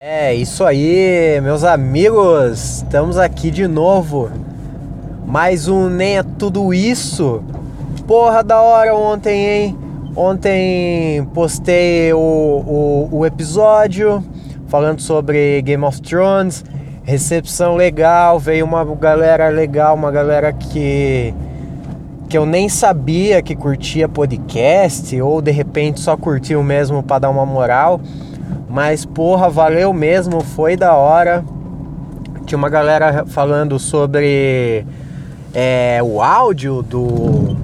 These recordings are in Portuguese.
É isso aí, meus amigos, estamos aqui de novo. Mais um Nem é Tudo Isso. Porra, da hora ontem, hein? Ontem postei o, o, o episódio falando sobre Game of Thrones. Recepção legal, veio uma galera legal, uma galera que que eu nem sabia que curtia podcast ou de repente só curtiu mesmo para dar uma moral. Mas porra, valeu mesmo, foi da hora. Tinha uma galera falando sobre é, o áudio do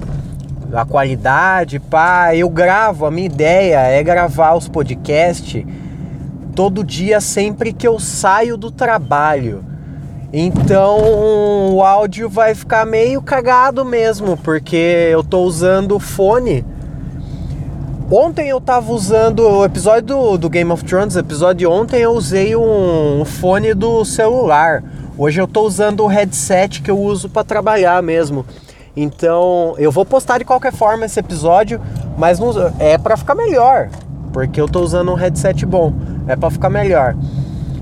a qualidade, pá. Eu gravo, a minha ideia é gravar os podcasts todo dia sempre que eu saio do trabalho. Então o áudio vai ficar meio cagado mesmo, porque eu tô usando fone Ontem eu tava usando o episódio do, do Game of Thrones, episódio de ontem eu usei um, fone do celular. Hoje eu tô usando o headset que eu uso para trabalhar mesmo. Então eu vou postar de qualquer forma esse episódio, mas não, é para ficar melhor, porque eu tô usando um headset bom, é para ficar melhor.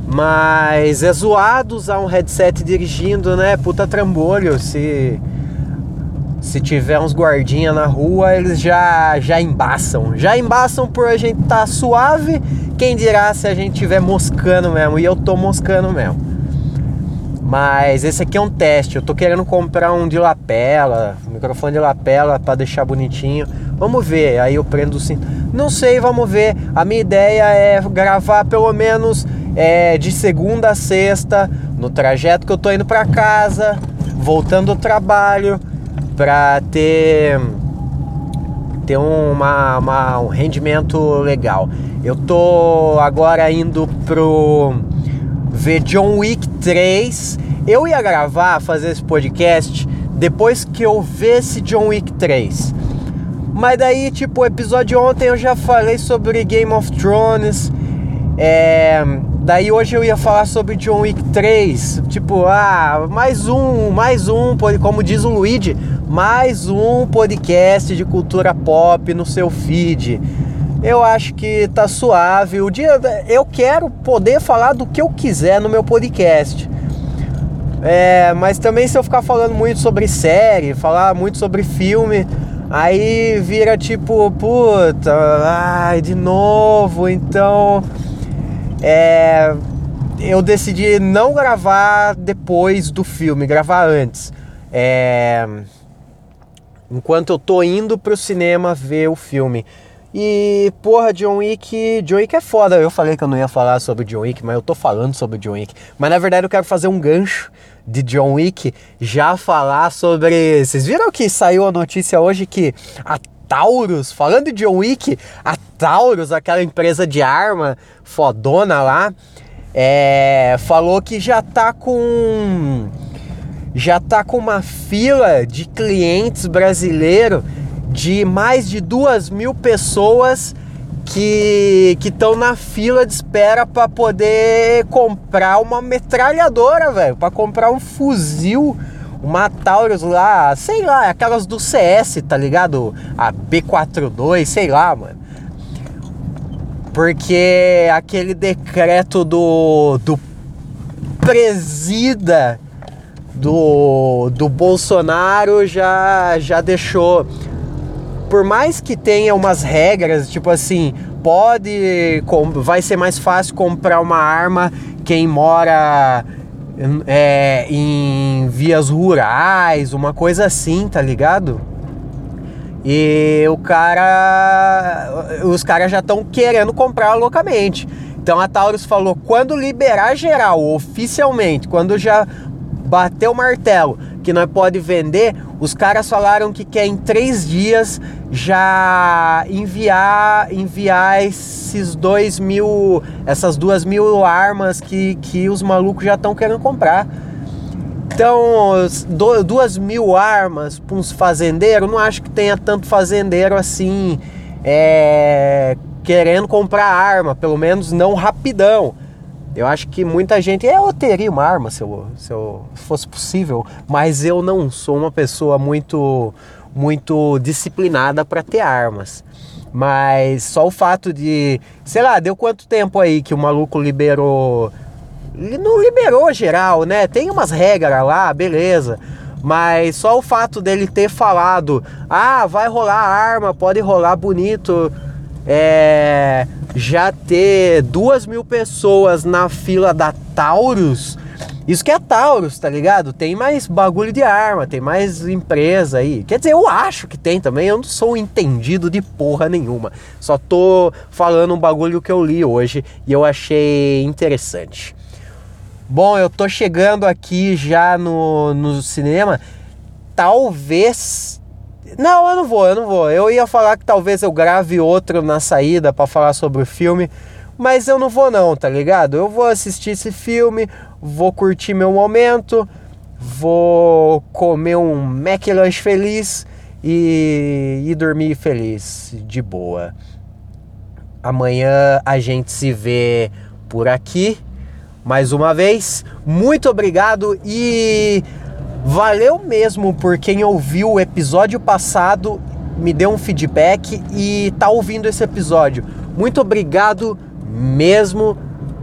Mas é zoado usar um headset dirigindo, né? Puta trambolho, se se tiver uns guardinha na rua, eles já já embaçam. Já embaçam por a gente tá suave, quem dirá se a gente tiver moscando mesmo, e eu tô moscando mesmo. Mas esse aqui é um teste, eu tô querendo comprar um de lapela, um microfone de lapela para deixar bonitinho. Vamos ver, aí eu prendo sim. Não sei, vamos ver. A minha ideia é gravar pelo menos é, de segunda a sexta, no trajeto que eu tô indo para casa, voltando do trabalho para ter ter uma, uma, um rendimento legal. Eu tô agora indo pro ver John Wick 3. Eu ia gravar, fazer esse podcast depois que eu vesse John Wick 3. Mas daí, tipo, o episódio ontem eu já falei sobre Game of Thrones. É, Daí hoje eu ia falar sobre John Wick 3, tipo, ah, mais um, mais um, como diz o Luigi, mais um podcast de cultura pop no seu feed. Eu acho que tá suave. O dia eu quero poder falar do que eu quiser no meu podcast. É, mas também se eu ficar falando muito sobre série, falar muito sobre filme, aí vira tipo, puta, ai, de novo, então é, eu decidi não gravar depois do filme, gravar antes. É, enquanto eu tô indo pro cinema ver o filme. E, porra, John Wick, John Wick é foda. Eu falei que eu não ia falar sobre John Wick, mas eu tô falando sobre John Wick. Mas na verdade eu quero fazer um gancho de John Wick, já falar sobre. Vocês viram que saiu a notícia hoje que a Taurus, falando de John Wick, a Taurus, aquela empresa de arma fodona lá, é, falou que já tá com já tá com uma fila de clientes brasileiros de mais de duas mil pessoas que estão na fila de espera para poder comprar uma metralhadora, velho, para comprar um fuzil uma Taurus lá, sei lá, aquelas do CS, tá ligado? A B42, sei lá, mano. Porque aquele decreto do, do presida do, do Bolsonaro já, já deixou. Por mais que tenha umas regras, tipo assim, pode. Vai ser mais fácil comprar uma arma quem mora é, em vias rurais, uma coisa assim, tá ligado? E o cara. Os caras já estão querendo comprar loucamente. Então a Taurus falou: quando liberar geral, oficialmente, quando já bater o martelo que nós pode vender, os caras falaram que quer em três dias já enviar enviar esses dois mil, essas duas mil armas que, que os malucos já estão querendo comprar. Então, duas mil armas para uns fazendeiros, não acho que tenha tanto fazendeiro assim é, querendo comprar arma, pelo menos não rapidão. Eu acho que muita gente. Eu teria uma arma se, eu, se eu fosse possível, mas eu não sou uma pessoa muito, muito disciplinada para ter armas. Mas só o fato de, sei lá, deu quanto tempo aí que o maluco liberou não liberou geral, né? Tem umas regras lá, beleza. Mas só o fato dele ter falado, ah, vai rolar arma, pode rolar bonito, é, já ter duas mil pessoas na fila da Taurus, isso que é Taurus, tá ligado? Tem mais bagulho de arma, tem mais empresa aí. Quer dizer, eu acho que tem também, eu não sou entendido de porra nenhuma. Só tô falando um bagulho que eu li hoje e eu achei interessante. Bom, eu tô chegando aqui já no, no cinema. Talvez. Não, eu não vou, eu não vou. Eu ia falar que talvez eu grave outro na saída para falar sobre o filme, mas eu não vou não, tá ligado? Eu vou assistir esse filme, vou curtir meu momento, vou comer um McLanche feliz e, e dormir feliz, de boa. Amanhã a gente se vê por aqui mais uma vez. Muito obrigado e valeu mesmo por quem ouviu o episódio passado, me deu um feedback e tá ouvindo esse episódio. Muito obrigado mesmo.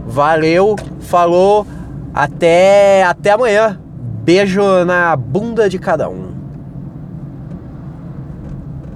Valeu, falou, até até amanhã. Beijo na bunda de cada um.